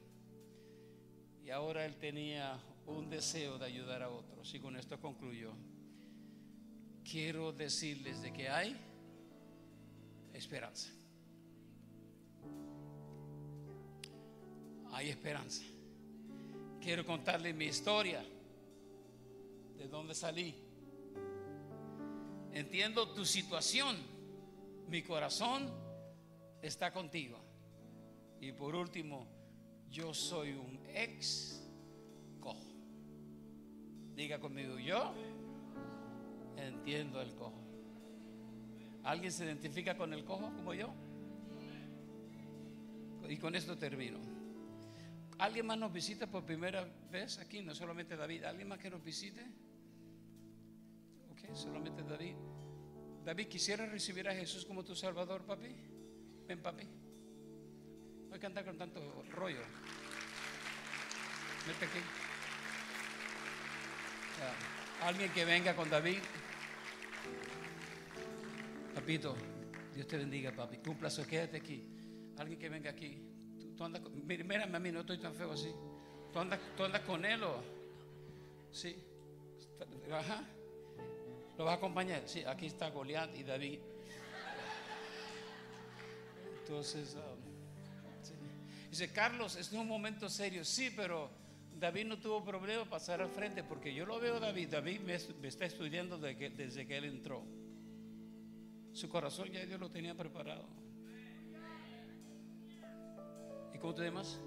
[SPEAKER 1] Y ahora él tenía un deseo de ayudar a otros. Y con esto concluyo. Quiero decirles de que hay esperanza. Hay esperanza. Quiero contarles mi historia, de dónde salí. Entiendo tu situación. Mi corazón está contigo. Y por último, yo soy un ex Diga conmigo, yo entiendo el cojo. ¿Alguien se identifica con el cojo como yo? Y con esto termino. ¿Alguien más nos visita por primera vez aquí? No solamente David. ¿Alguien más que nos visite? Solamente David. David, ¿quisiera recibir a Jesús como tu Salvador, papi? Ven, papi. Voy a cantar con tanto rollo. Vete aquí. Alguien que venga con David. Papito, Dios te bendiga, papi. Cumpla quédate aquí. Alguien que venga aquí. Tú, andas mírame a mí, no estoy tan feo así. Tú andas, tú andas con él o. Sí. Ajá. ¿Lo vas a acompañar? Sí, aquí está Goliat y David. Entonces, um, dice Carlos, es un momento serio. Sí, pero David no tuvo problema pasar al frente porque yo lo veo David. David me, está estudiando desde que, él entró. Su corazón ya Dios lo tenía preparado. ¿Y cómo te llamas?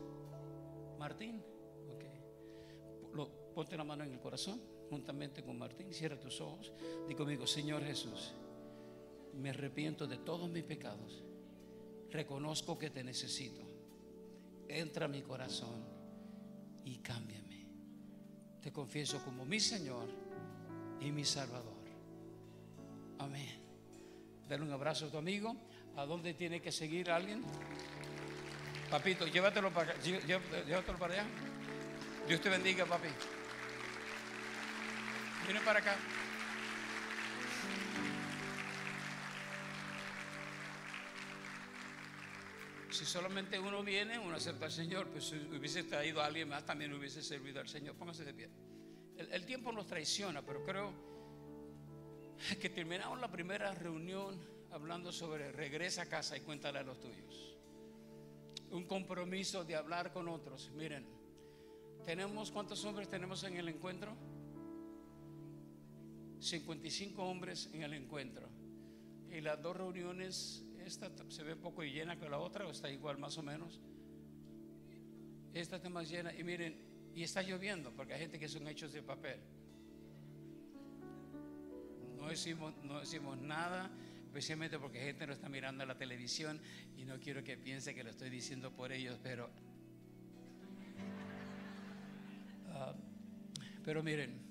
[SPEAKER 1] Martín. Ok. ponte la mano en el corazón juntamente con Martín. Cierra tus ojos. Di conmigo, Señor Jesús, me arrepiento de todos mis pecados. Reconozco que te necesito. Entra a mi corazón y cámbiame. te confieso como mi Señor y mi Salvador. Amén. Dale un abrazo a tu amigo. ¿A dónde tiene que seguir alguien? Papito, llévatelo para, llévatelo para allá. Dios te bendiga, papi. Viene para acá. Si solamente uno viene, uno acepta al Señor, pues si hubiese traído a alguien más, también hubiese servido al Señor. Póngase de pie. El, el tiempo nos traiciona, pero creo que terminamos la primera reunión hablando sobre regresa a casa y cuéntale a los tuyos. Un compromiso de hablar con otros. Miren, tenemos, ¿cuántos hombres tenemos en el encuentro? 55 hombres en el encuentro. Y las dos reuniones, esta se ve poco y llena que la otra, o está igual más o menos. Esta está más llena. Y miren, y está lloviendo, porque hay gente que son hechos de papel. No decimos, no decimos nada, especialmente porque gente no está mirando la televisión y no quiero que piense que lo estoy diciendo por ellos, pero... Ah, pero miren,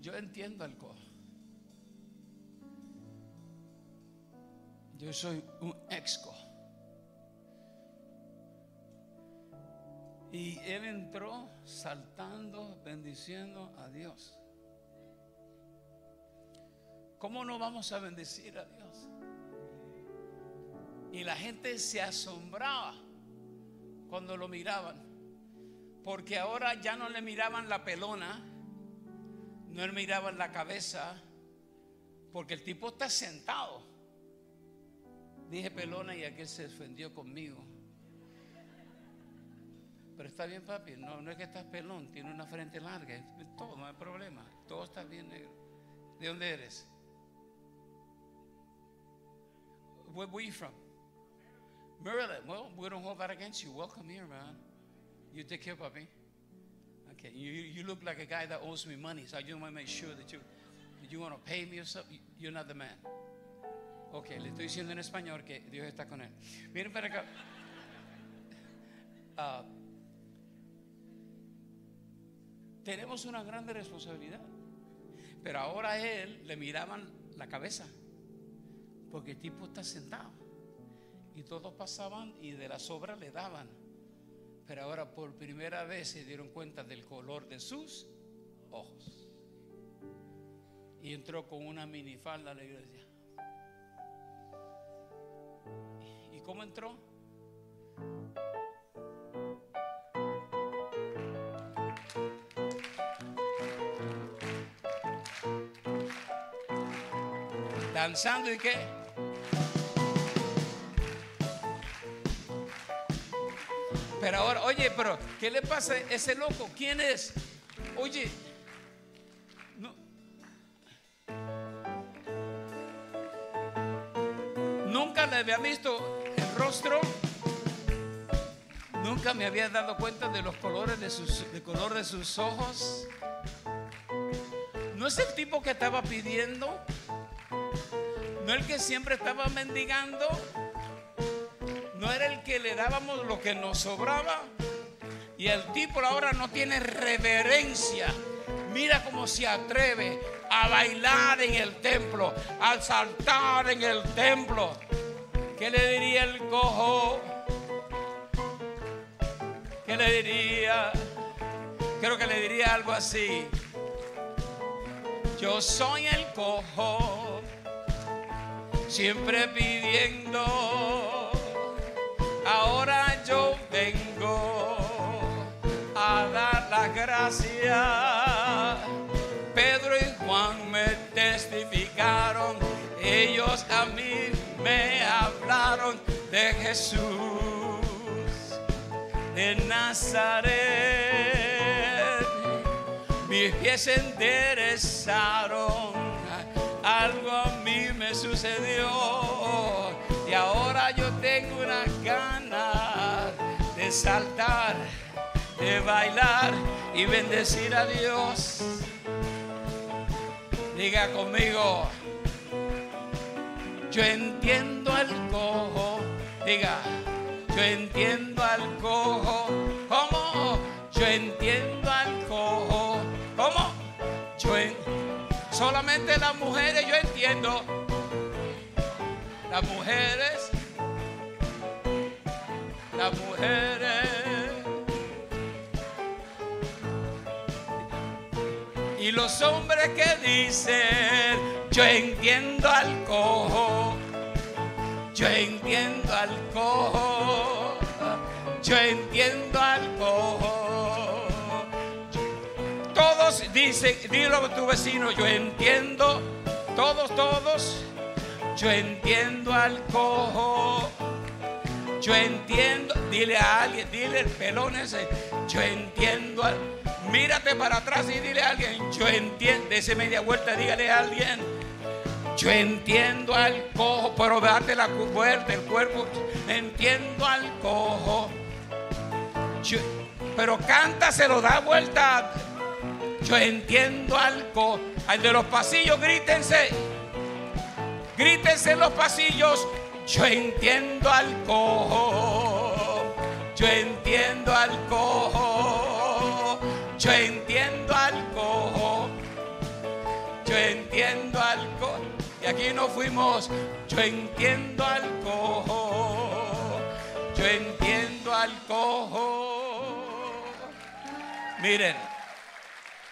[SPEAKER 1] yo entiendo al cojo. Yo soy un exco. Y él entró saltando, bendiciendo a Dios. ¿Cómo no vamos a bendecir a Dios? Y la gente se asombraba cuando lo miraban, porque ahora ya no le miraban la pelona, no le miraban la cabeza, porque el tipo está sentado. Dije pelona y aquel se ofendió conmigo. Pero está bien, papi. No, no es que estás pelón, tiene una frente larga. Todo, no hay problema. Todo está bien negro. ¿De dónde eres? Where were you from? Maryland. Well, we don't hold that against you. Welcome here, man. You take care, puppy. Okay. You, you look like a guy that owes me money, so I just want to make sure that you, you want to pay me or something. You're not the man. Ok, le estoy diciendo en español que Dios está con él. Miren para acá. Uh, tenemos una grande responsabilidad. Pero ahora a él le miraban la cabeza. Porque el tipo está sentado. Y todos pasaban y de las obras le daban. Pero ahora por primera vez se dieron cuenta del color de sus ojos. Y entró con una minifalda a la iglesia. ¿Y cómo entró? Danzando y qué? Pero ahora, oye, pero ¿qué le pasa a ese loco? ¿Quién es? Oye, no. Nunca le había visto el rostro. Nunca me había dado cuenta de los colores de sus, de color de sus ojos. No es el tipo que estaba pidiendo. No el que siempre estaba mendigando. Era el que le dábamos lo que nos sobraba. Y el tipo ahora no tiene reverencia. Mira cómo se atreve a bailar en el templo, a saltar en el templo. ¿Qué le diría el cojo? ¿Qué le diría? Creo que le diría algo así. Yo soy el cojo, siempre pidiendo a mí me hablaron de Jesús de Nazaret. Mis pies se enderezaron, algo a mí me sucedió y ahora yo tengo una gana de saltar, de bailar y bendecir a Dios. Diga conmigo, yo entiendo al cojo, diga, yo entiendo al cojo, ¿cómo? Yo entiendo al cojo, ¿cómo? Yo en... solamente las mujeres yo entiendo. Las mujeres, las mujeres. Y los hombres que dicen, yo entiendo al cojo, yo entiendo al cojo, yo entiendo al cojo. Todos dicen, dilo a tu vecino, yo entiendo, todos, todos, yo entiendo al cojo. Yo entiendo, dile a alguien, dile el pelón ese, yo entiendo al Mírate para atrás y dile a alguien, yo entiendo, ese media vuelta, dígale a alguien, yo entiendo al cojo, pero date la vuelta, el cuerpo, entiendo al cojo. pero canta, se lo da vuelta. Yo entiendo al cojo. Al de los pasillos, grítense. Grítense en los pasillos. Yo entiendo al cojo. Yo entiendo al cojo. Yo entiendo al cojo. Yo entiendo. Aquí nos fuimos. Yo entiendo al cojo. Yo entiendo al cojo. Miren.